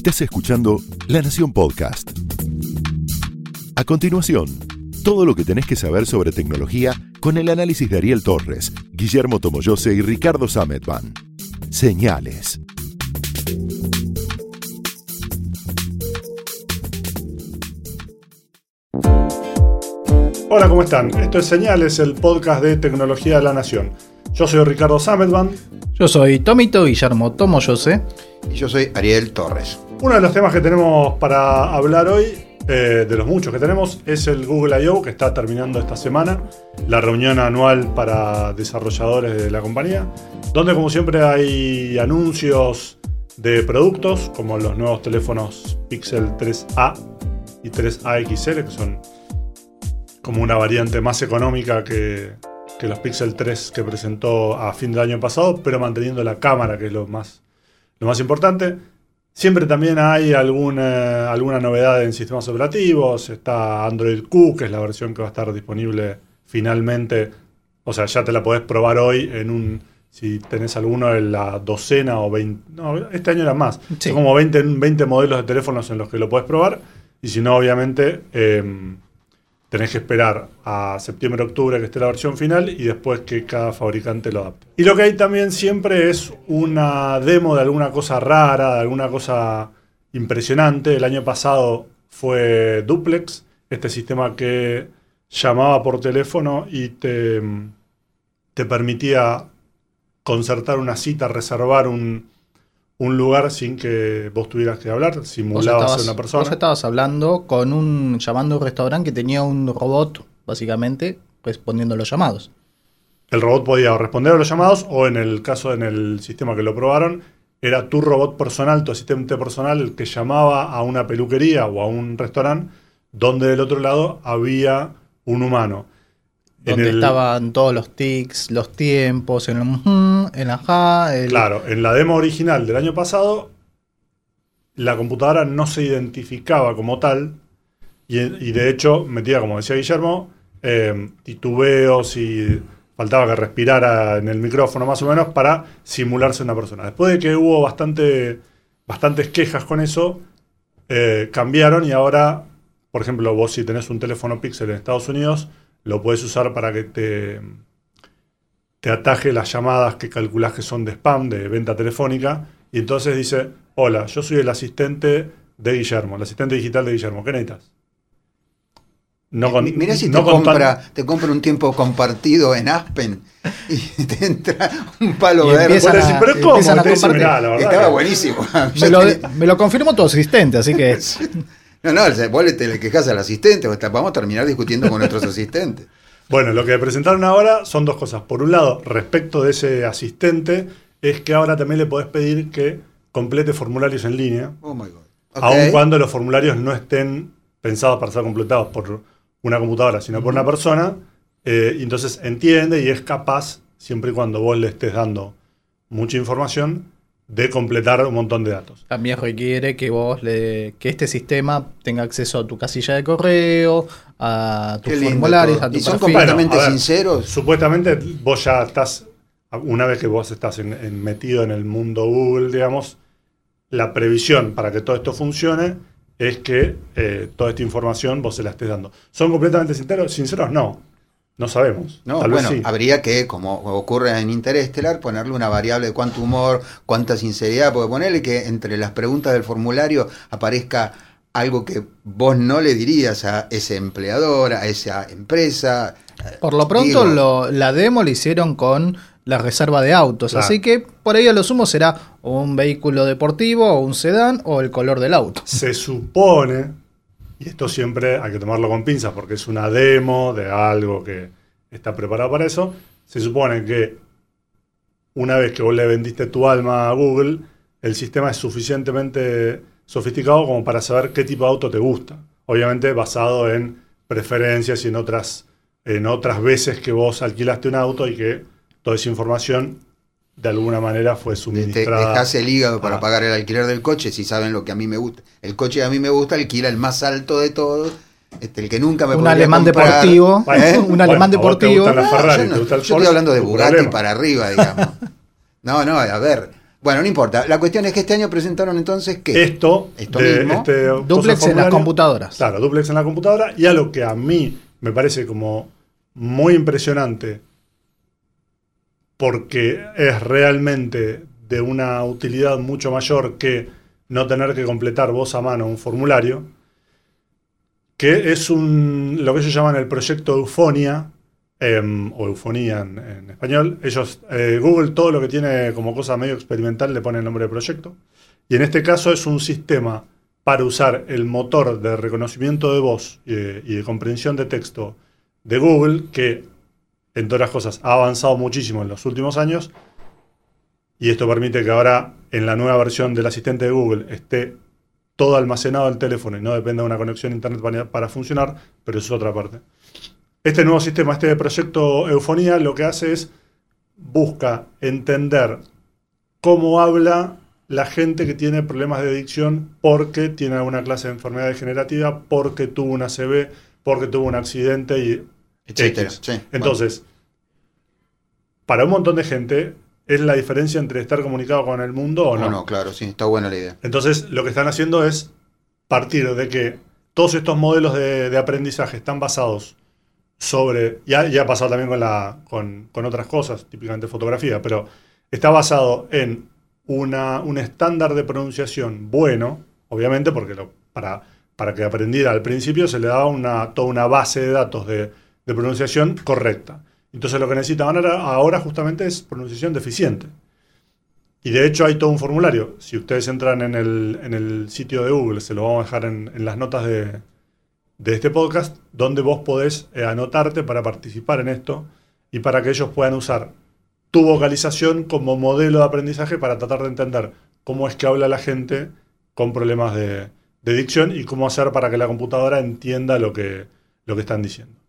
Estás escuchando La Nación Podcast. A continuación, todo lo que tenés que saber sobre tecnología con el análisis de Ariel Torres, Guillermo Tomoyose y Ricardo Sametban. Señales. Hola, ¿cómo están? Esto es Señales, el podcast de Tecnología de la Nación. Yo soy Ricardo Sametban. Yo soy Tomito Guillermo Tomoyose. Y yo soy Ariel Torres. Uno de los temas que tenemos para hablar hoy, eh, de los muchos que tenemos, es el Google I.O. que está terminando esta semana, la reunión anual para desarrolladores de la compañía, donde como siempre hay anuncios de productos, como los nuevos teléfonos Pixel 3A y 3A XL, que son como una variante más económica que, que los Pixel 3 que presentó a fin del año pasado, pero manteniendo la cámara, que es lo más, lo más importante. Siempre también hay alguna, alguna novedad en sistemas operativos. Está Android Q, que es la versión que va a estar disponible finalmente. O sea, ya te la podés probar hoy en un. Si tenés alguno en la docena o 20. No, este año era más. Sí. Son como 20, 20 modelos de teléfonos en los que lo podés probar. Y si no, obviamente. eh, tenés que esperar a septiembre, octubre que esté la versión final y después que cada fabricante lo adapte. Y lo que hay también siempre es una demo de alguna cosa rara, de alguna cosa impresionante. El año pasado fue Duplex, este sistema que llamaba por teléfono y te, te permitía concertar una cita, reservar un, un lugar sin que vos tuvieras que hablar, simulabas estabas, a una persona. vos estabas hablando con un. llamando a un restaurante que tenía un robot, básicamente, respondiendo a los llamados. El robot podía responder a los llamados o en el caso en el sistema que lo probaron, era tu robot personal, tu asistente personal, el que llamaba a una peluquería o a un restaurante donde del otro lado había un humano. En Donde el- estaban todos los tics, los tiempos, el ujú, el ajá, el. Claro, en la demo original del año pasado, la computadora no se identificaba como tal y, y de hecho metía, como decía Guillermo, eh, titubeos y faltaba que respirara en el micrófono más o menos para simularse una persona. Después de que hubo bastante, bastantes quejas con eso, eh, cambiaron y ahora, por ejemplo, vos si tenés un teléfono Pixel en Estados Unidos, lo puedes usar para que te, te ataje las llamadas que calculás que son de spam, de venta telefónica, y entonces dice, hola, yo soy el asistente de Guillermo, el asistente digital de Guillermo, ¿qué necesitas? No con- Mi- Mirá si no te, con tan- compra, te compra un tiempo compartido en Aspen y te entra un palo Y verde. empiezan a- pero ¿cómo? empiezan a Te dice, compartir. "Mirá, la verdad Estaba buenísimo. Me lo, me lo confirmó tu asistente, así que. No, no, vos le- te le quejas al asistente, vamos a terminar discutiendo con nuestros asistentes. Bueno, lo que presentaron ahora son dos cosas. Por un lado, respecto de ese asistente, es que ahora también le podés pedir que complete formularios en línea, Oh my God. Aun cuando los formularios no estén pensados para ser completados por una computadora, sino por una persona. eh, entonces entiende y es capaz, siempre y cuando vos le estés dando mucha información, de completar un montón de datos. También requiere que vos le, que este sistema tenga acceso a tu casilla de correo, a tus formularios, todo. a tu ¿Y son completamente Bueno, a ver, sinceros? Supuestamente vos ya estás, una vez que vos estás en- en- metido en el mundo Google, digamos, la previsión para que todo esto funcione es que eh, toda esta información vos se la estés dando. ¿Son completamente sinceros? Sinceros, no. No sabemos. No, Tal vez bueno, sí. habría que, como ocurre en Interestelar, ponerle una variable de cuánto humor, cuánta sinceridad, porque ponerle que entre las preguntas del formulario aparezca algo que vos no le dirías a ese empleador, a esa empresa. Por lo pronto, lo- la demo la hicieron con la reserva de autos, Claro. así que por ahí a lo sumo será un vehículo deportivo o un sedán o el color del auto. Se supone, y esto siempre hay que tomarlo con pinzas porque es una demo de algo que está preparado para eso, se supone que una vez que vos le vendiste tu alma a Google, el sistema es suficientemente sofisticado como para saber qué tipo de auto te gusta. Obviamente basado en preferencias y en otras, en otras veces que vos alquilaste un auto y que toda esa información de alguna manera fue Te suministrada. dejas el hígado para Ah. pagar el alquiler del coche, si saben lo que a mí me gusta. El coche que a mí me gusta alquila el más alto de todos, este, el que nunca me Un alemán comprar. deportivo, Bueno, un bueno, alemán a te deportivo. No, Ferrari, yo no- te gusta el yo estoy hablando de Bugatti problema. para arriba, digamos. No, no, a ver, Bueno, no importa. La cuestión es que este año presentaron entonces que Esto, Esto de- mismo. este Duplex en las computadoras. Claro, duplex en la computadora. Y algo que a mí me parece como muy impresionante, porque es realmente de una utilidad mucho mayor que no tener que completar vos a mano un formulario, que es lo que ellos llaman el proyecto Eufonia, em, o Eufonía en, español. Eh, Google, todo lo que tiene como cosa medio experimental le pone el nombre de proyecto. Y en este caso es un sistema para usar el motor de reconocimiento de voz y de, y de comprensión de texto de Google, que en todas las cosas ha avanzado muchísimo en los últimos años. Y esto permite que ahora en la nueva versión del asistente de Google esté todo almacenado en el teléfono y no dependa de una conexión a internet para, para funcionar, pero eso es otra parte. Este nuevo sistema, este proyecto Eufonía, lo que hace es busca entender cómo habla la gente que tiene problemas de adicción porque tiene alguna clase de enfermedad degenerativa, porque tuvo una CB, porque tuvo un accidente y etcétera. X. Sí, Entonces, para un montón de gente es la diferencia entre estar comunicado con el mundo o bueno, no. no, claro, sí, está buena la idea. Entonces, lo que están haciendo es partir de que todos estos modelos de, de aprendizaje están basados sobre, ya, ya ha pasado también con, la, con, con otras cosas, típicamente fotografía, pero está basado en una, un estándar de pronunciación bueno, obviamente, porque lo- para, para que aprendiera al principio se le daba una, toda una base de datos de, de pronunciación correcta. Entonces lo que necesitan ahora, justamente es pronunciación deficiente. Y de hecho hay todo un formulario. Si ustedes entran en el, en el sitio de Google, se lo vamos a dejar en, en las notas de, de este podcast, donde vos podés eh, anotarte para participar en esto y para que ellos puedan usar tu vocalización como modelo de aprendizaje para tratar de entender cómo es que habla la gente con problemas de, de dicción y cómo hacer para que la computadora entienda lo que, lo que están diciendo.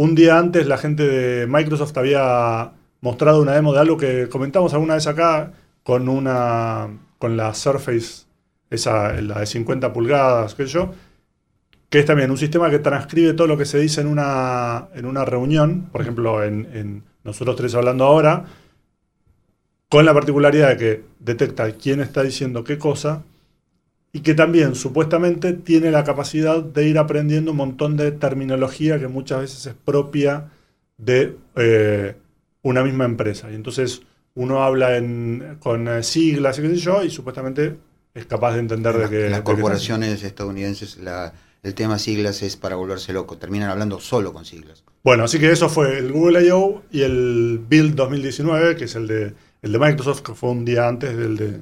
Un día antes la gente de Microsoft había mostrado una demo de algo que comentamos alguna vez acá con una con la Surface, esa, la de 50 pulgadas, qué sé yo, que es también un sistema que transcribe todo lo que se dice en una, en una reunión, por ejemplo, en, en nosotros tres hablando ahora, con la particularidad de que detecta quién está diciendo qué cosa y que también supuestamente tiene la capacidad de ir aprendiendo un montón de terminología que muchas veces es propia de eh, una misma empresa. Y entonces uno habla en- con eh, siglas y qué sé yo, y supuestamente es capaz de entender de En que... de qué las corporaciones estadounidenses, la- el tema siglas es para volverse loco. Terminan hablando solo con siglas. Bueno, así que eso fue el Google I.O. y el Build 2019, que es el de, el de Microsoft, que fue un día antes del de,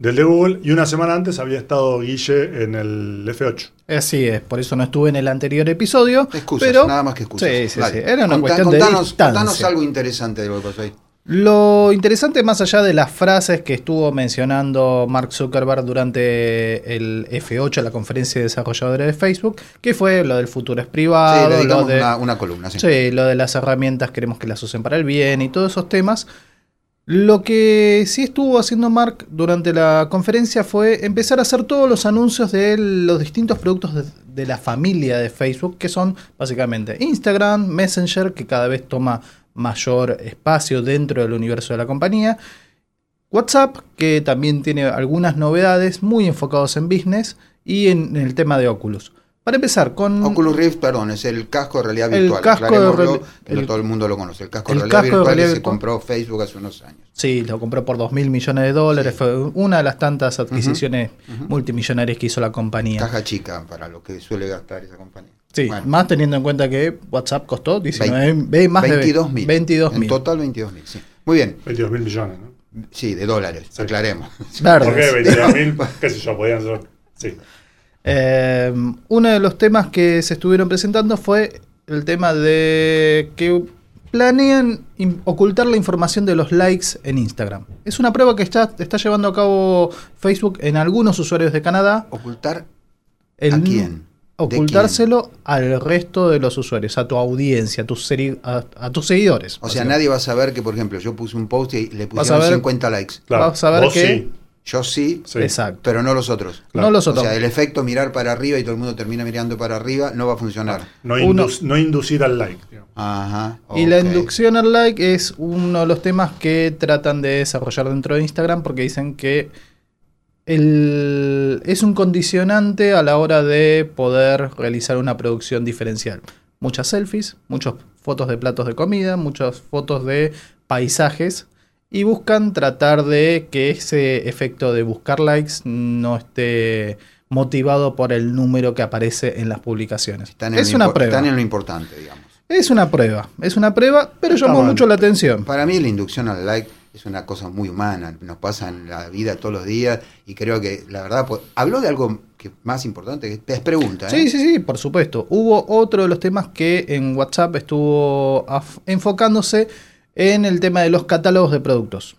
del de Google, y una semana antes había estado Guille en el F8. Así es, por eso no estuve en el anterior episodio. Excusas, pero nada más que excusas. Sí, sí, Dale. sí. Era una Contá- cuestión contanos, de distancia. contanos algo interesante de lo que pasó ahí. Lo interesante, más allá de las frases que estuvo mencionando Mark Zuckerberg durante el F8, la conferencia de desarrolladores de Facebook, que fue lo del futuro es Sí, privado, le lo dedicamos de, una, una columna. Sí. sí, lo de las herramientas queremos que las usen para el bien y todos esos temas. Lo que sí estuvo haciendo Mark durante la conferencia fue empezar a hacer todos los anuncios de los distintos productos de, la familia de Facebook, que son básicamente Instagram, Messenger, que cada vez toma mayor espacio dentro del universo de la compañía, WhatsApp, que también tiene algunas novedades muy enfocados en business, y en el tema de Oculus. Para empezar con... Oculus Rift, perdón, es el casco de realidad El virtual. casco de aclarémoslo, reali- pero el- todo el mundo lo conoce. El casco el de realidad casco de virtual que se compró Facebook hace unos años. Sí, lo compró por 2 mil millones de dólares. Fue una de las tantas adquisiciones multimillonarias que hizo la compañía. Caja chica para lo que suele gastar esa compañía. Sí, Bueno, más teniendo en cuenta que WhatsApp costó 19, Vein- ve- más 22 de mil. 22 En total 22 mil, sí. Muy bien. 22 mil millones, ¿no? Sí, de dólares, Sí. aclaremos. Verdes. ¿Por qué 22 mil? ¿Qué sé yo? Podían ser... Sí. Eh, uno de los temas que se estuvieron presentando fue el tema de que planean ocultar la información de los likes en Instagram. Es una prueba que está, está llevando a cabo Facebook en algunos usuarios de Canadá. ¿Ocultar El- a quién? ¿De Ocultárselo al resto de los usuarios, a tu audiencia, a tus, seri- a, a tus seguidores. O sea, nadie va a saber que, por ejemplo, yo puse un post y le pusieron ver- 50 likes. Claro, Vas a ver que- sí. Yo sí, Sí. Exacto. pero no los otros. No los O otros. sea, el efecto mirar para arriba y todo el mundo termina mirando para arriba no va a funcionar. No, Uno- indus- no inducir al like. Ajá. Y la inducción al like es uno de los temas que tratan de desarrollar dentro de Instagram porque dicen que el- es un condicionante a la hora de poder realizar una producción diferencial. Muchas selfies, muchas fotos de platos de comida, muchas fotos de paisajes y buscan tratar de que ese efecto de buscar likes no esté motivado por el número que aparece en las publicaciones. Están en Es lo una prueba. Están en lo importante, digamos. Es una prueba, es una prueba, pero llamó mucho la atención. Para mí la inducción al like es una cosa muy humana, nos pasa en la vida todos los días y creo que la verdad, pues, habló de algo que más importante, que es pregunta. ¿eh? Sí, sí, sí, por supuesto. Hubo otro de los temas que en WhatsApp estuvo enfocándose en el tema de los catálogos de productos.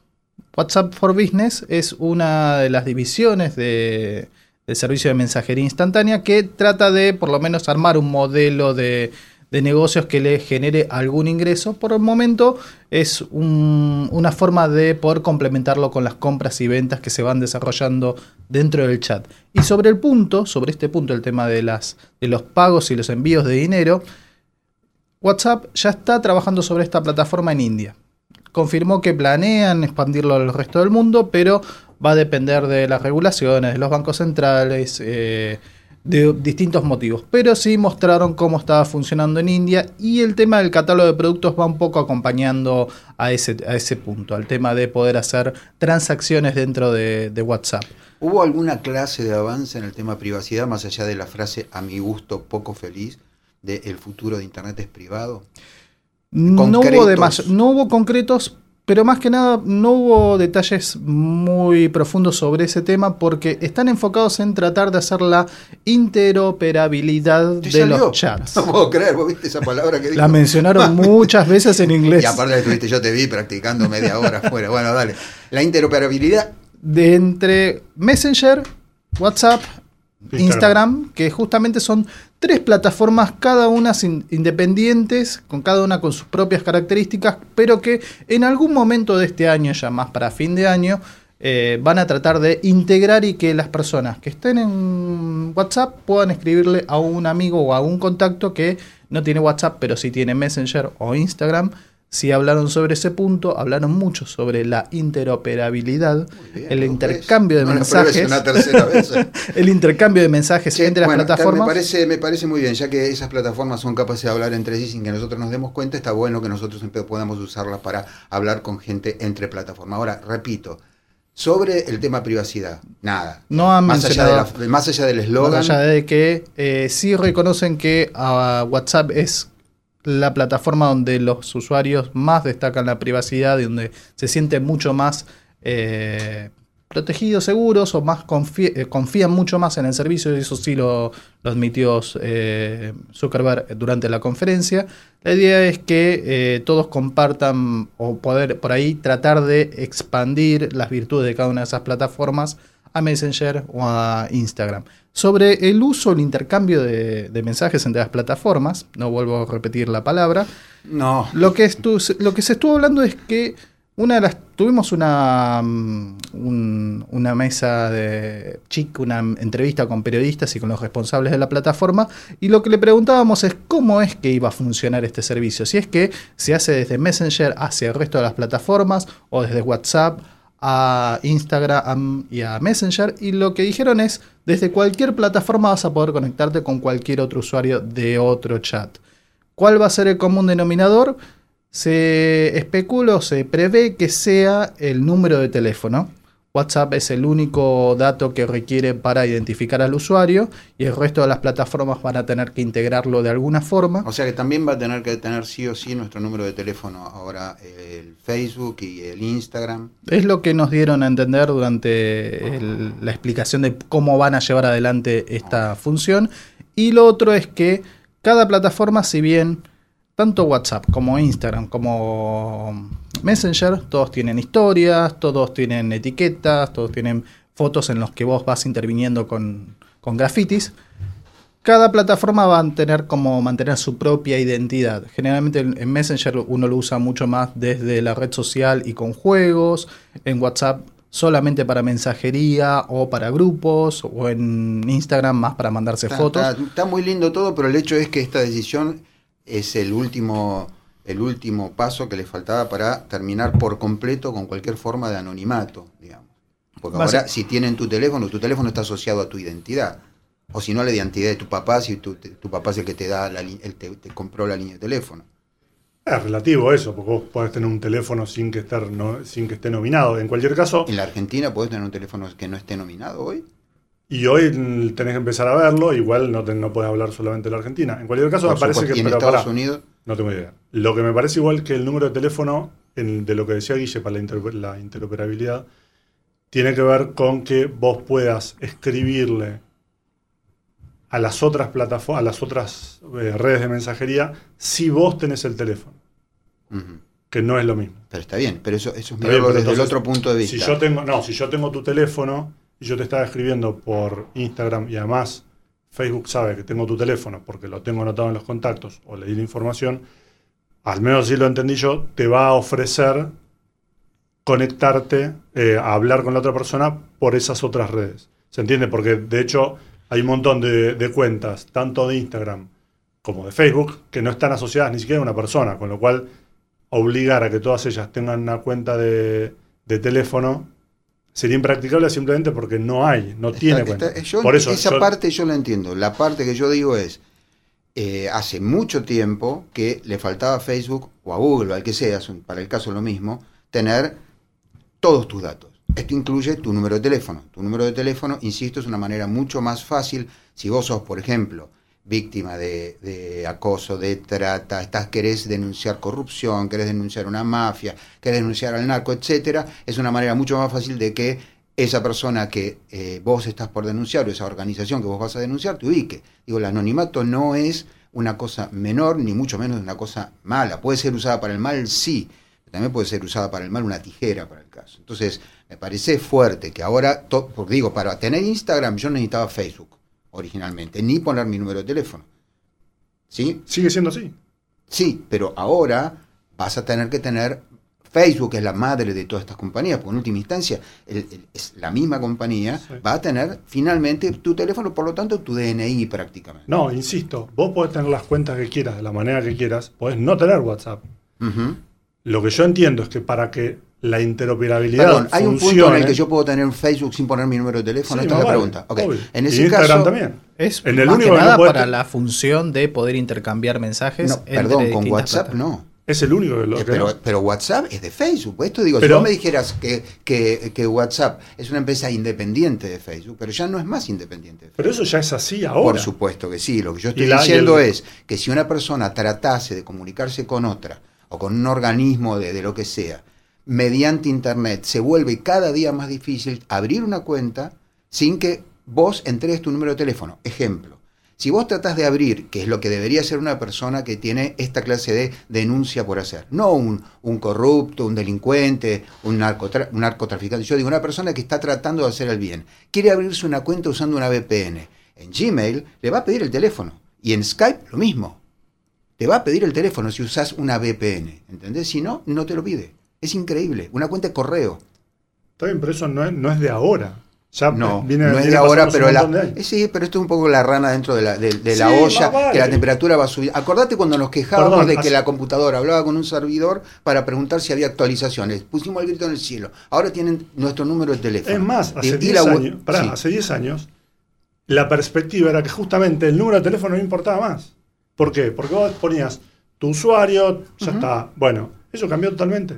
WhatsApp for Business es una de las divisiones de- del servicio de mensajería instantánea que trata de por lo menos armar un modelo de, negocios que le genere algún ingreso. Por el momento es un- una forma de poder complementarlo con las compras y ventas que se van desarrollando dentro del chat. Y sobre el punto, sobre este punto, el tema de, las, de los pagos y los envíos de dinero, WhatsApp ya está trabajando sobre esta plataforma en India. Confirmó que planean expandirlo al resto del mundo, pero va a depender de las regulaciones, de los bancos centrales, eh, de distintos motivos. Pero sí mostraron cómo estaba funcionando en India y el tema del catálogo de productos va un poco acompañando a ese, a ese punto, al tema de poder hacer transacciones dentro de, de WhatsApp. ¿Hubo alguna clase de avance en el tema privacidad, más allá de la frase a mi gusto poco feliz, de el futuro de Internet es privado? No hubo, Concretos. demas- no hubo concretos, pero más que nada no hubo detalles muy profundos sobre ese tema porque están enfocados en tratar de hacer la interoperabilidad ¿Te de salió? los chats. No puedo creer, vos viste esa palabra que dijo. La mencionaron muchas veces en inglés. Y aparte estuviste, yo te vi practicando media hora afuera. Bueno, dale. La interoperabilidad, de entre Messenger, WhatsApp, Instagram. Instagram, que justamente son tres plataformas, cada una independientes, con cada una con sus propias características, pero que en algún momento de este año, ya más para fin de año, eh, van a tratar de integrar y que las personas que estén en WhatsApp puedan escribirle a un amigo o a un contacto que no tiene WhatsApp, pero sí tiene Messenger o Instagram. Si hablaron sobre ese punto, hablaron mucho sobre la interoperabilidad, bien, el ¿lo intercambio de mensajes, una tercera vez. el intercambio de mensajes Che, entre las plataformas. Me parece, me parece muy bien, ya que esas plataformas son capaces de hablar entre sí sin que nosotros nos demos cuenta, está bueno que nosotros podamos usarlas para hablar con gente entre plataformas. Ahora, repito, sobre el tema privacidad, nada. No han más, allá de la- más allá del Más eslogan, allá de que eh, sí reconocen que ah, WhatsApp es la plataforma donde los usuarios más destacan la privacidad y donde se sienten mucho más eh, protegidos, seguros o más eh, confían mucho más en el servicio, y eso sí lo, lo admitió eh, Zuckerberg durante la conferencia. La idea es que todos compartan o poder por ahí tratar de expandir las virtudes de cada una de esas plataformas a Messenger o a Instagram. Sobre el uso, el intercambio de, de mensajes entre las plataformas, no vuelvo a repetir la palabra, no, lo que, estu- lo que se estuvo hablando es que una de las tuvimos una, mm, un- una mesa de chic, una entrevista con periodistas y con los responsables de la plataforma y lo que le preguntábamos es cómo es que iba a funcionar este servicio, si es que se hace desde Messenger hacia el resto de las plataformas o desde WhatsApp a Instagram y a Messenger y lo que dijeron es desde cualquier plataforma vas a poder conectarte con cualquier otro usuario de otro chat. ¿Cuál va a ser el común denominador? Se especula o se prevé que sea el número de teléfono. WhatsApp es el único dato que requiere para identificar al usuario y el resto de las plataformas van a tener que integrarlo de alguna forma. o sea que también va a tener que tener sí o sí nuestro número de teléfono ahora el Facebook y el Instagram. Es lo que nos dieron a entender durante el- la explicación de cómo van a llevar adelante esta función. Y lo otro es que cada plataforma, si bien tanto WhatsApp como Instagram como Messenger, todos tienen historias, todos tienen etiquetas, todos tienen fotos en los que vos vas interviniendo con, con grafitis. Cada plataforma va a tener como mantener su propia identidad. Generalmente en en Messenger uno lo usa mucho más desde la red social y con juegos. En WhatsApp solamente para mensajería o para grupos o en Instagram más para mandarse Está, fotos. está- está muy lindo todo, pero el hecho es que esta decisión es el último, el último paso que le faltaba para terminar por completo con cualquier forma de anonimato, digamos. Porque a ahora, si tienen tu teléfono, tu teléfono está asociado a tu identidad. O si no, la identidad de tu papá, si tu, papá es el que te da la, el te, te compró la línea de teléfono. Es relativo eso, porque vos podés tener un teléfono sin que, estar, no, sin que esté nominado. En cualquier caso, En la Argentina podés tener un teléfono que no esté nominado hoy. Y hoy tenés que empezar a verlo, igual no, te- no podés hablar solamente de la Argentina. En cualquier caso, Por me parece supuesto. que... y en pero Estados pará, Unidos, No tengo idea. Lo que me parece igual que el número de teléfono, en- de lo que decía Guille para la, inter- la interoperabilidad, tiene que ver con que vos puedas escribirle a las otras plataformas, a las otras eh, redes de mensajería, si vos tenés el teléfono, que no es lo mismo. pero está bien, pero eso, eso es mirarlo desde el otro punto de vista. Si yo tengo, no, si yo tengo tu teléfono y yo te estaba escribiendo por Instagram y además Facebook sabe que tengo tu teléfono porque lo tengo anotado en los contactos o leí la información, al menos si lo entendí yo, te va a ofrecer conectarte eh, a hablar con la otra persona por esas otras redes. ¿Se entiende? Porque de hecho hay un montón de, cuentas, tanto de Instagram como de Facebook, que no están asociadas ni siquiera a una persona, con lo cual obligar a que todas ellas tengan una cuenta de teléfono sería impracticable simplemente porque no hay, no tiene Está- cuenta. está- yo- Por eso, esa yo- parte yo la entiendo. La parte que yo digo es, eh, hace mucho tiempo que le faltaba a Facebook o a Google o al que sea, para el caso lo mismo, tener todos tus datos. Esto incluye tu número de teléfono. Tu número de teléfono, insisto, es una manera mucho más fácil. Si vos sos, por ejemplo, víctima de, acoso, de trata, estás, querés denunciar corrupción, querés denunciar una mafia, querés denunciar al narco, etcétera, es una manera mucho más fácil de que esa persona que eh, vos estás por denunciar o esa organización que vos vas a denunciar te ubique. Digo, el anonimato no es una cosa menor, ni mucho menos una cosa mala. Puede ser usada para el mal, sí. pero También puede ser usada para el mal una tijera para el caso. Entonces, me parece fuerte que ahora, digo, para tener Instagram yo necesitaba Facebook originalmente, ni poner mi número de teléfono. ¿Sí? sigue siendo así. Sí, pero ahora vas a tener que tener Facebook, que es la madre de todas estas compañías, porque en última instancia el- el- es la misma compañía, Sí. va a tener finalmente tu teléfono, por lo tanto tu DNI prácticamente. No, insisto, vos podés tener las cuentas que quieras, de la manera que quieras, podés no tener WhatsApp. Lo que yo entiendo es que para que la interoperabilidad Perdón, hay un punto en el que yo puedo tener un Facebook sin poner mi número de teléfono. Sí, Esta es la vale, pregunta. Obvio. En Y ese Instagram caso, también. Es En el más único que que no nada para la función de poder intercambiar mensajes. no, entre perdón, con WhatsApp no. Es el único que lo Eh, que pero, no. pero WhatsApp es de Facebook. Esto digo, Pero- si vos me dijeras que, que, que WhatsApp es una empresa independiente de Facebook, pero ya no es más independiente de Facebook. Pero eso ya es así ahora. Por supuesto que sí. Lo que yo estoy la- diciendo el- es que si una persona tratase de comunicarse con otra o con un organismo de, de lo que sea, mediante Internet, se vuelve cada día más difícil abrir una cuenta sin que vos entregues tu número de teléfono. Ejemplo. Si vos tratás de abrir, que es lo que debería ser una persona que tiene esta clase de denuncia por hacer, no un, un corrupto, un delincuente, un, narcotra- un narcotraficante, yo digo una persona que está tratando de hacer el bien, quiere abrirse una cuenta usando una VPN. En Gmail le va a pedir el teléfono y en Skype lo mismo. Te va a pedir el teléfono si usas una VPN, ¿entendés? Si no, no te lo pide. Es increíble. Una cuenta de correo. Está bien, pero eso no es, no es de ahora. Ya No, viene, no es viene de ahora, pero la, eh, sí, pero esto es un poco la rana dentro de la, de, de la Sí, olla, vale. que la temperatura va a subir. Acordate cuando nos quejábamos Perdón, de que la computadora hablaba con un servidor para preguntar si había actualizaciones. Pusimos el grito en el cielo. Ahora tienen nuestro número de teléfono. Es más, hace y 10 la web- años, pará, sí. hace 10 años, la perspectiva era que justamente el número de teléfono no importaba más. ¿Por qué? Porque vos ponías tu usuario, ya está. Bueno, eso cambió totalmente.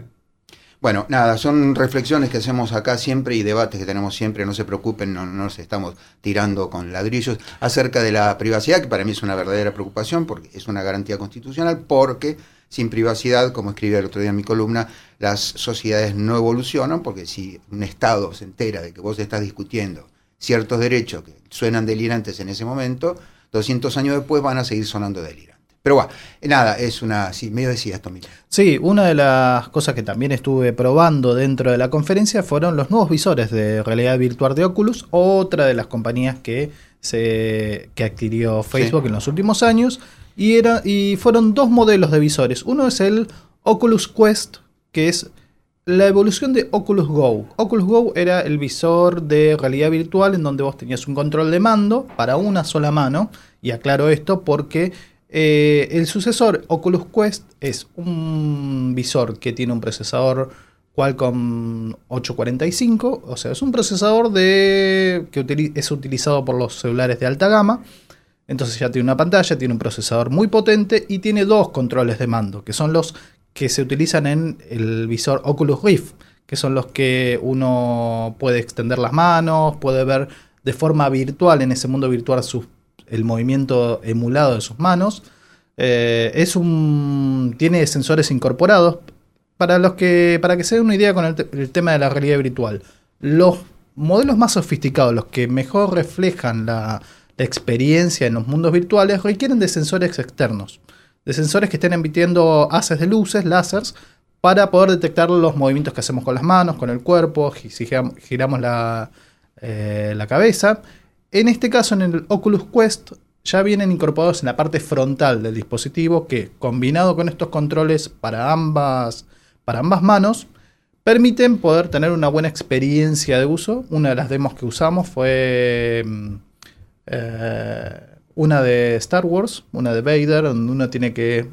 Bueno, nada, son reflexiones que hacemos acá siempre y debates que tenemos siempre, no se preocupen, no, no nos estamos tirando con ladrillos acerca de la privacidad, que para mí es una verdadera preocupación porque es una garantía constitucional, porque sin privacidad, como escribí el otro día en mi columna, las sociedades no evolucionan, porque si un Estado se entera de que vos estás discutiendo ciertos derechos que suenan delirantes en ese momento, 200 años después van a seguir sonando delirantes. Pero bueno, nada, es una, sí, medio decía esto. Sí, una de las cosas que también estuve probando dentro de la conferencia fueron los nuevos visores de realidad virtual de Oculus, otra de las compañías que se que adquirió Facebook Sí. en los últimos años y era y fueron dos modelos de visores. Uno es el Oculus Quest, que es la evolución de Oculus Go. Oculus Go era el visor de realidad virtual en donde vos tenías un control de mando para una sola mano. Y aclaro esto porque eh, el sucesor Oculus Quest es un visor que tiene un procesador Qualcomm 845, o sea, es un procesador de, que es utilizado por los celulares de alta gama. Entonces ya tiene una pantalla, tiene un procesador muy potente y tiene dos controles de mando, que son los que se utilizan en el visor Oculus Rift, que son los que uno puede extender las manos, puede ver de forma virtual, en ese mundo virtual, el movimiento emulado de sus manos. Eh, es un, tiene sensores incorporados. Para, los que, para que se den una idea con el, tema de la realidad virtual, los modelos más sofisticados, los que mejor reflejan la, experiencia en los mundos virtuales, requieren de sensores externos de sensores que estén emitiendo haces de luces, láseres, para poder detectar los movimientos que hacemos con las manos, con el cuerpo, si giramos la, eh, la cabeza. En este caso, en el Oculus Quest, ya vienen incorporados en la parte frontal del dispositivo que, combinado con estos controles para ambas, para ambas manos, permiten poder tener una buena experiencia de uso. Una de las demos que usamos fue... Mm, eh, una de Star Wars, una de Vader, donde uno tiene que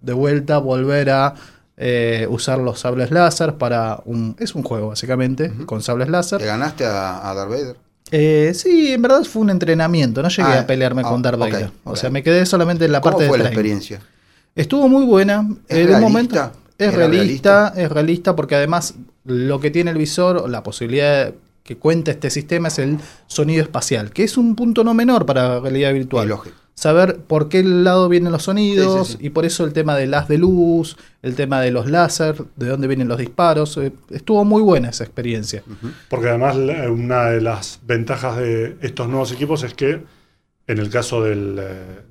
de vuelta volver a eh, usar los sables láser para un... Es un juego básicamente, con sables láser. ¿Le ganaste a, Darth Vader? Eh, sí, en verdad fue un entrenamiento, no llegué ah, a pelearme con ah, Darth Vader. O sea, me quedé solamente en la parte de... ¿Cómo fue la experiencia? Estuvo muy buena. ¿Es en realista? momento es realista, es realista porque además lo que tiene el visor, la posibilidad de que cuenta este sistema es el sonido espacial, que es un punto no menor para la realidad virtual. Saber por qué lado vienen los sonidos y por eso el tema del haz de luz, el tema de los láser, de dónde vienen los disparos. Eh, estuvo muy buena esa experiencia. Porque además una de las ventajas de estos nuevos equipos es que en el caso eh,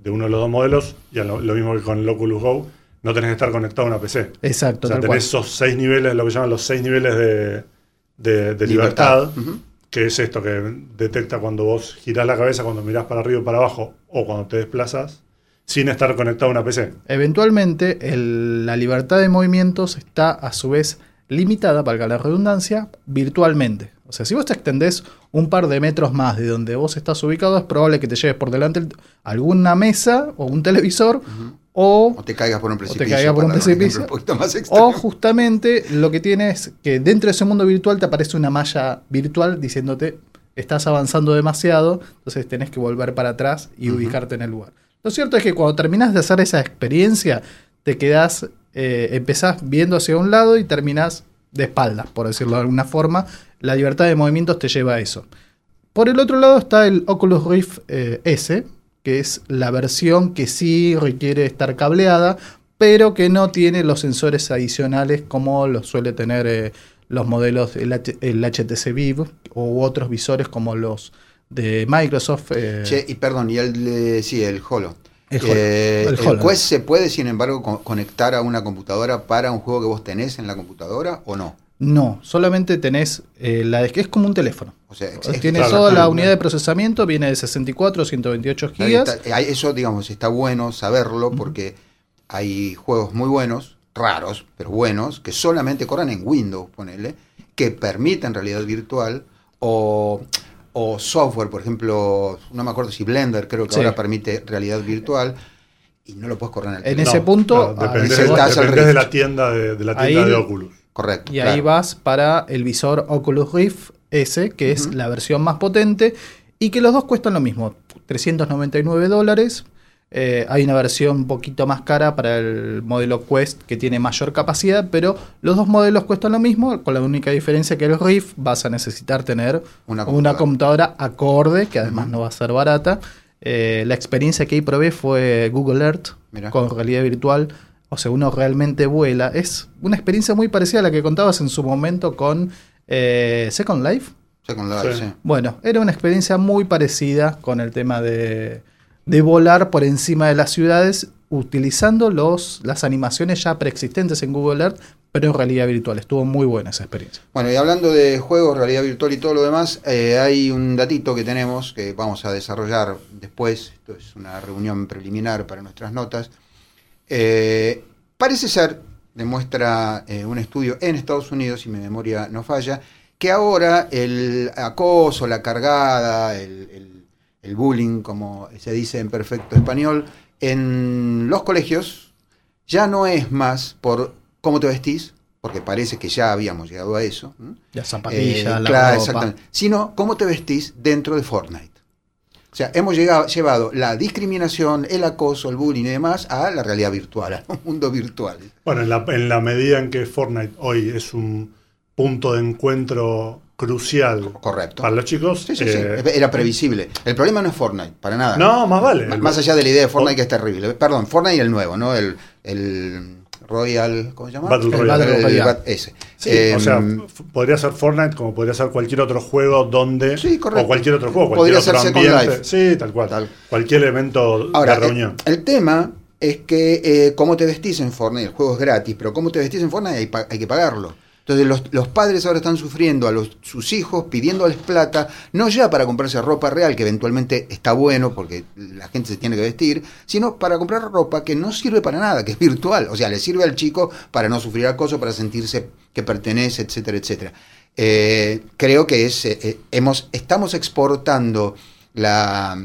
de uno de los dos modelos, ya lo, mismo que con el Oculus Go, no tenés que estar conectado a una PC. Exacto. O sea, tenés esos seis niveles, lo que llaman los seis niveles de, de, libertad, que es esto que detecta cuando vos girás la cabeza, cuando mirás para arriba o para abajo, o cuando te desplazas, sin estar conectado a una PC. Eventualmente, la libertad de movimientos está a su vez limitada, valga la redundancia, virtualmente. O sea, si vos te extendés un par de metros más de donde vos estás ubicado, es probable que te lleves por delante alguna mesa o un televisor o, te caigas por un precipicio. O te por un precipicio. o justamente lo que tiene es que dentro de ese mundo virtual te aparece una malla virtual diciéndote estás avanzando demasiado, entonces tenés que volver para atrás y ubicarte en el lugar. Lo cierto es que cuando terminas de hacer esa experiencia, te quedás, eh, empezás viendo hacia un lado y terminás de espaldas, por decirlo de alguna forma. La libertad de movimientos te lleva a eso. Por el otro lado está el Oculus Rift eh, S, que es la versión que sí requiere estar cableada, pero que no tiene los sensores adicionales como los suele tener eh, los modelos, el, HTC Vive u otros visores como los de Microsoft. Eh. Che, y perdón, y el, sí, el Holo. El, eh, Quest se puede, sin embargo, conectar a una computadora para un juego que vos tenés en la computadora o no? No, solamente tenés eh, la de que es como un teléfono. O sea, tiene toda la unidad de procesamiento, viene de 64 128 gigas. Eso, digamos, está bueno saberlo porque hay juegos muy buenos, raros, pero buenos, que solamente corren en Windows, ponele, que permiten realidad virtual o, software, por ejemplo, no me acuerdo si Blender creo que ahora permite realidad virtual y no lo puedes correr en el En ese punto, depende, de, la tienda de, la tienda de Oculus. Correcto. Y ahí vas para el visor Oculus Rift S, que es la versión más potente, y que los dos cuestan lo mismo, 399 dólares. Eh, hay una versión un poquito más cara para el modelo Quest que tiene mayor capacidad, pero los dos modelos cuestan lo mismo, con la única diferencia que el Rift vas a necesitar tener una computadora, acorde, que además no va a ser barata. Eh, la experiencia que ahí probé fue Google Earth con realidad virtual o sea, uno realmente vuela. Es una experiencia muy parecida a la que contabas en su momento con eh, Second Life. Second Life, sí. Bueno, era una experiencia muy parecida con el tema de, de volar por encima de las ciudades utilizando los, las animaciones ya preexistentes en Google Earth, pero en realidad virtual. Estuvo muy buena esa experiencia. Bueno, y hablando de juegos, realidad virtual y todo lo demás, eh, hay un datito que tenemos que vamos a desarrollar después. Esto es una reunión preliminar para nuestras notas. Eh, parece ser, demuestra eh, un estudio en Estados Unidos, si mi memoria no falla, que ahora el acoso, la cargada, el, el- el bullying, como se dice en perfecto español, en los colegios ya no es más por cómo te vestís, porque parece que ya habíamos llegado a eso. La zapatilla, Eh, la claro, ropa. exactamente. Sino cómo te vestís dentro de Fortnite. O sea, hemos llegado, llevado la discriminación, el acoso, el bullying y demás a la realidad virtual, a un mundo virtual. Bueno, en la, en la medida en que Fortnite hoy es un punto de encuentro crucial Correcto. para los chicos. Sí, sí, sí. eh, Era previsible. El problema no es Fortnite, para nada. no, más vale. M- Más allá de la idea de Fortnite que es terrible. Perdón, Fortnite y el nuevo, ¿no? El, el Royal, ¿cómo se llama? Battle Royale. El- ese. Sí, Eh, o sea, f- podría ser Fortnite como podría ser cualquier otro juego donde. Sí, correcto. O cualquier otro juego, Podría cualquier otro ser Second ambiente. Life. Sí, tal cual. Tal. Cualquier evento Ahora, de reunión. El, el tema es que eh, cómo te vestís en Fortnite, el juego es gratis, pero cómo te vestís en Fortnite hay, pa- hay que pagarlo. Entonces los, los padres ahora están sufriendo a los, sus hijos pidiéndoles plata, no ya para comprarse ropa real, que eventualmente está bueno porque la gente se tiene que vestir, sino para comprar ropa que no sirve para nada, que es virtual. O sea, le sirve al chico para no sufrir acoso, para sentirse que pertenece, etcétera, etcétera. Eh, creo que es, eh, eh, hemos, estamos exportando la,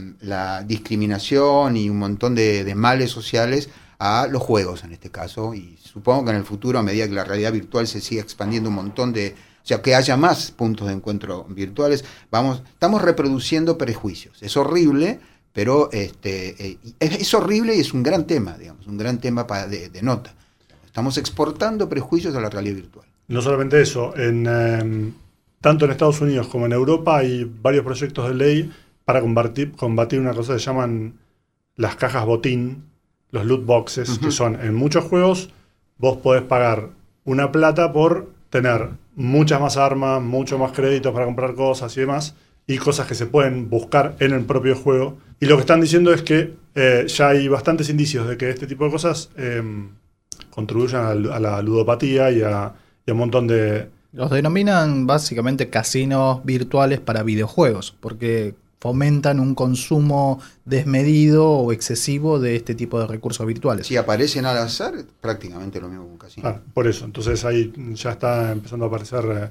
discriminación y un montón de, de males sociales a los juegos en este caso y supongo que en el futuro a medida que la realidad virtual se siga expandiendo un montón de o sea que haya más puntos de encuentro virtuales vamos estamos reproduciendo prejuicios. Es horrible pero este eh, es, es horrible y es un gran tema digamos un gran tema pa- de, de nota. Estamos exportando prejuicios a la realidad virtual. No solamente eso, en, eh, tanto en Estados Unidos como en Europa hay varios proyectos de ley para combatir, combatir una cosa que se llaman las cajas botín, los loot boxes, que son en muchos juegos vos podés pagar una plata por tener muchas más armas, mucho más créditos para comprar cosas y demás, y cosas que se pueden buscar en el propio juego. Y lo que están diciendo es que eh, ya hay bastantes indicios de que este tipo de cosas eh, contribuyen a, la- ludopatía y a un montón de... Los denominan básicamente casinos virtuales para videojuegos, porque fomentan un consumo desmedido o excesivo de este tipo de recursos virtuales. si aparecen al azar prácticamente lo mismo que un casino Ah, por eso, entonces ahí ya está empezando a aparecer eh,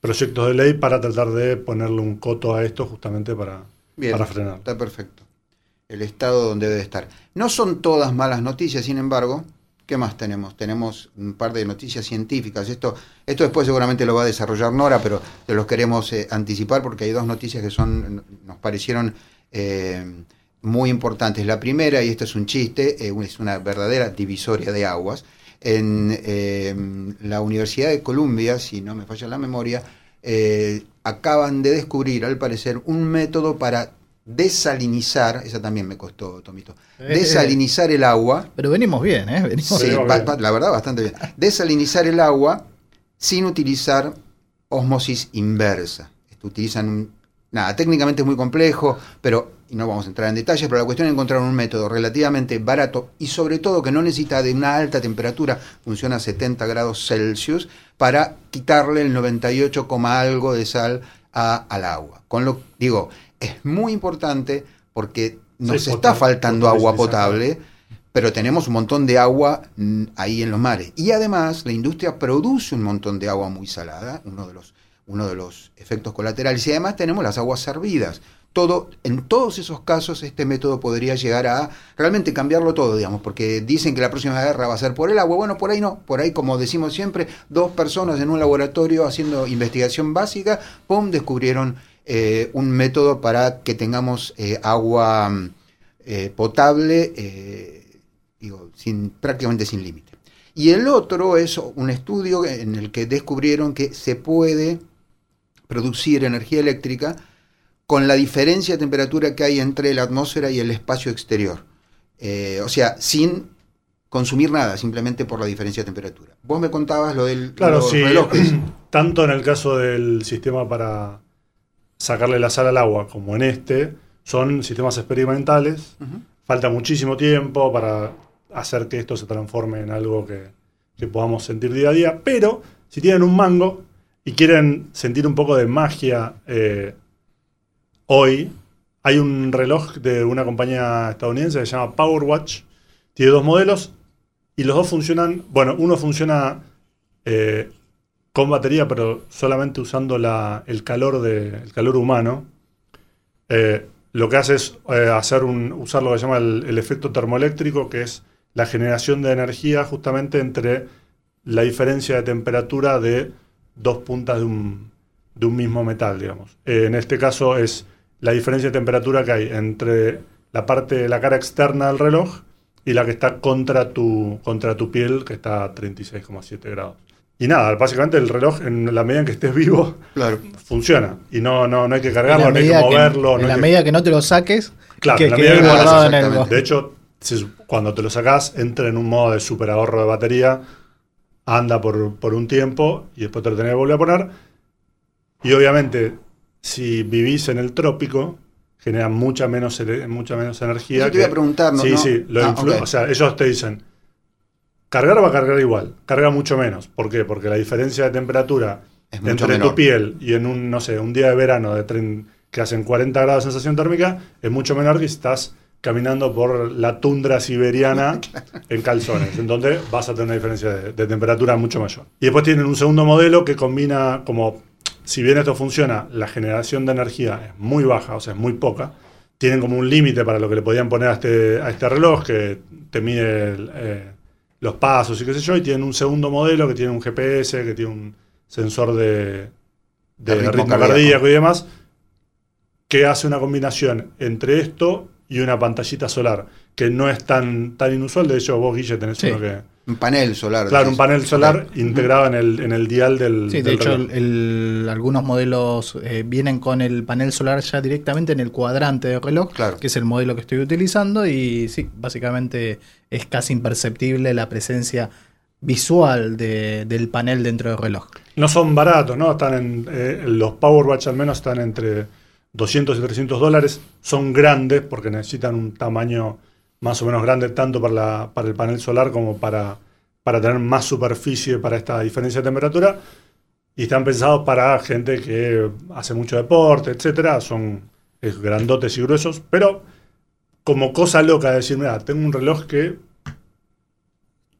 proyectos de ley para tratar de ponerle un coto a esto justamente para, Bien, para frenar. Está perfecto. El estado donde debe estar. No son todas malas noticias, sin embargo. ¿Qué más tenemos? Tenemos un par de noticias científicas. Esto, esto después seguramente lo va a desarrollar Nora, pero se los queremos eh, anticipar porque hay dos noticias que son, nos parecieron eh, muy importantes. La primera, y esto es un chiste, eh, es una verdadera divisoria de aguas. En la Universidad de Columbia, si no me falla la memoria, acaban de descubrir, al parecer, un método para desalinizar, esa también me costó, Tomito, Eh. desalinizar el agua. Pero venimos bien, ¿eh? Venimos Sí, Venimos ba- bien. ba- la verdad, bastante bien. Desalinizar el agua sin utilizar osmosis inversa. Esto utilizan un- nada, técnicamente es muy complejo, pero y no vamos a entrar en detalles, pero la cuestión es encontrar un método relativamente barato y sobre todo que no necesita de una alta temperatura, funciona a 70 grados Celsius, para quitarle el 98, coma algo de sal a- al agua. Con lo digo, es muy importante porque nos Sí, está faltando agua potable, pero tenemos un montón de agua mm, ahí en los mares. Y además la industria produce un montón de agua muy salada, uno de los, uno de los efectos colaterales. Y además tenemos las aguas servidas. Todo, en todos esos casos este método podría llegar a realmente cambiarlo todo, digamos, porque dicen que la próxima guerra va a ser por el agua. Bueno, por ahí no, por ahí como decimos siempre, dos personas en un laboratorio haciendo investigación básica, ¡pum!, descubrieron eh, un método para que tengamos eh, agua eh, potable, digo, sin, prácticamente sin límite. Y el otro es un estudio en el que descubrieron que se puede producir energía eléctrica con la diferencia de temperatura que hay entre la atmósfera y el espacio exterior. Eh, o sea, sin consumir nada, simplemente por la diferencia de temperatura. Vos me contabas lo del Claro, los sí. relojes. Tanto en el caso del sistema para sacarle la sal al agua como en este, son sistemas experimentales. Falta muchísimo tiempo para hacer que esto se transforme en algo que, que podamos sentir día a día. Pero si tienen un mango y quieren sentir un poco de magia eh, hoy, hay un reloj de una compañía estadounidense que se llama PowerWatch. Tiene dos modelos. Y los dos funcionan, bueno, uno funciona eh, con batería, pero solamente usando el, calor humano. Eh, lo que hace es eh, usar lo que se llama el, el efecto termoeléctrico, que es la generación de energía justamente entre la diferencia de temperatura de dos puntas de un, de un mismo metal, digamos. Eh, en este caso es la diferencia de temperatura que hay entre la parte, la cara externa del reloj y la que está contra tu, contra tu piel, que está a 36,7 grados. Y nada, básicamente el reloj, en la medida en que estés vivo, Claro. funciona. Y no, no, no hay que cargarlo, no hay que que, moverlo. en no la que- medida que no te lo saques, Claro, que en la medida que no en el exactamente. De hecho, si- cuando te lo sacás, entra en un modo de super ahorro de batería, anda por, por un tiempo y después te lo tenés que volver a poner. Y obviamente, si vivís en el trópico, genera mucha menos, mucha menos energía. Eso te iba a que- preguntar, ¿no? Sí, ¿No? sí, lo Ah, o sea, ellos te dicen, cargar va a cargar igual, carga mucho menos. ¿Por qué? Porque la diferencia de temperatura Es entre menor. tu piel y en un, no sé, un día de verano de tren- que hacen 40 grados de sensación térmica es mucho menor que si estás caminando por la tundra siberiana en calzones, en donde vas a tener una diferencia de, de temperatura mucho mayor. Y después tienen un segundo modelo que combina como, si bien esto funciona, la generación de energía es muy baja, o sea, es muy poca, tienen como un límite para lo que le podían poner a este, a este reloj que te mide el, eh, los pasos y qué sé yo, y tienen un segundo modelo que tiene un GPS, que tiene un sensor de, de De ritmo ritmo, cardíaco. cardíaco y demás, que hace una combinación entre esto y una pantallita solar, que no es tan, tan inusual. De hecho, vos, Guille, tenés Sí. uno que. Un panel solar. Claro, un panel solar integrado en el, en el dial del. Sí, de hecho, el- algunos modelos eh, vienen con el panel solar ya directamente en el cuadrante del reloj, Claro. que es el modelo que estoy utilizando, y sí, básicamente es casi imperceptible la presencia visual de- del panel dentro del reloj. No son baratos, ¿no? Están en. eh, los Powerwatch al menos están entre 200 y 300 dólares. Son grandes porque necesitan un tamaño más o menos grande, tanto para, la- para el panel solar como para, para tener más superficie para esta diferencia de temperatura. Y están pensados para gente que hace mucho deporte, etcétera. Son grandotes y gruesos, pero como cosa loca de decir, mira, tengo un reloj que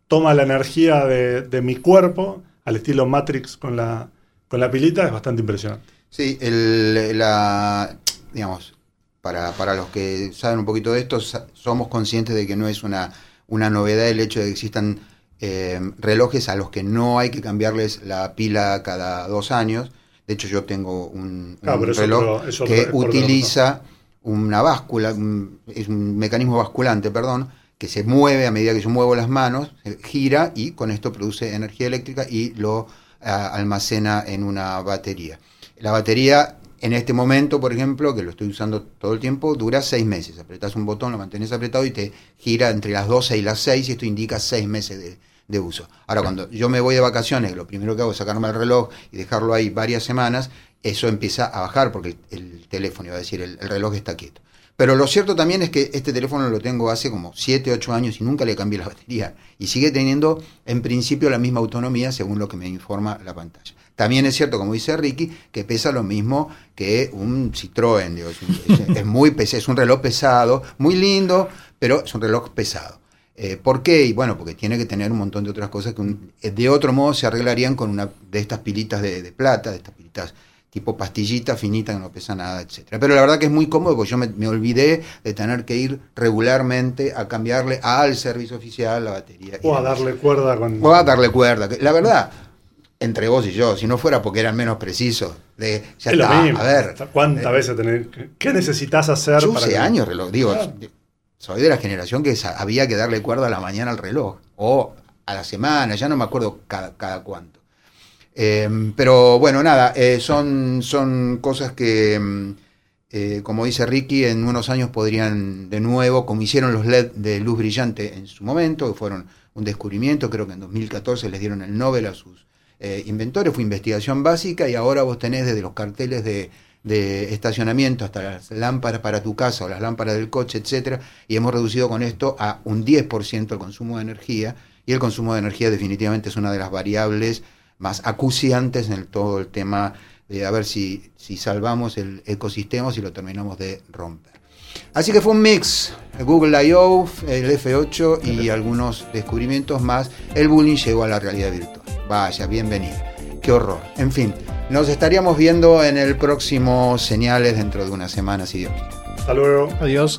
toma la energía de, de mi cuerpo al estilo Matrix con la, con la pilita, es bastante impresionante. Sí, el, la, digamos, para, para los que saben un poquito de esto, somos conscientes de que no es una, una novedad el hecho de que existan eh, relojes a los que no hay que cambiarles la pila cada dos años. De hecho, yo tengo un, Ah, un reloj otro- que utiliza una báscula, un- es un mecanismo basculante, perdón, que se mueve a medida que yo muevo las manos, se gira y con esto produce energía eléctrica y lo ah, almacena en una batería. La batería, en este momento, por ejemplo, que lo estoy usando todo el tiempo, dura seis meses. Apretas un botón, lo mantienes apretado y te gira entre las 12 y las 6 y esto indica seis meses de, de uso. Ahora, cuando yo me voy de vacaciones, lo primero que hago es sacarme el reloj y dejarlo ahí varias semanas, eso empieza a bajar porque el, el teléfono, iba a decir, el, el reloj está quieto. Pero lo cierto también es que este teléfono lo tengo hace como 7, 8 años y nunca le cambié la batería. Y sigue teniendo, en principio, la misma autonomía según lo que me informa la pantalla. También es cierto, como dice Ricky, que pesa lo mismo que un Citroën. digo, es, un- es- es muy pes- es un reloj pesado, muy lindo, pero es un reloj pesado. Eh, ¿Por qué? Y bueno, porque tiene que tener un montón de otras cosas que un- de otro modo se arreglarían con una de estas pilitas de, de plata, de estas pilitas tipo pastillita finita que no pesa nada, etcétera. Pero la verdad que es muy cómodo porque yo me, me olvidé de tener que ir regularmente a cambiarle al servicio oficial la batería. O a darle cuerda con. O a darle cuerda. La verdad, entre vos y yo, si no fuera porque eran menos precisos, de ya es lo mismo. a ver, ¿Cuántas eh, veces tenés? ¿Qué necesitas hacer yo para usé que- años reloj, digo, Claro. soy de la generación que había que darle cuerda a la mañana al reloj, o a la semana, ya no me acuerdo cada, cada cuánto. Eh, pero bueno, nada, eh, son, son cosas que, mm, eh, como dice Ricky, en unos años podrían de nuevo, como hicieron los LED de luz brillante en su momento, que fueron un descubrimiento, creo que en 2014 les dieron el Nobel a sus eh, inventores, fue investigación básica y ahora vos tenés desde los carteles de, de estacionamiento hasta las lámparas para tu casa o las lámparas del coche, etcétera, y hemos reducido con esto a un 10% el consumo de energía y el consumo de energía definitivamente es una de las variables más acuciantes en el- todo el tema a ver si, si salvamos el ecosistema o si lo terminamos de romper. Así que fue un mix, Google I.O., el F8 y algunos descubrimientos más. El bullying llegó a la realidad virtual. Vaya, bienvenido. Qué horror. En fin, nos estaríamos viendo en el próximo Señales dentro de unas semanas, y Dios Hasta luego. Adiós.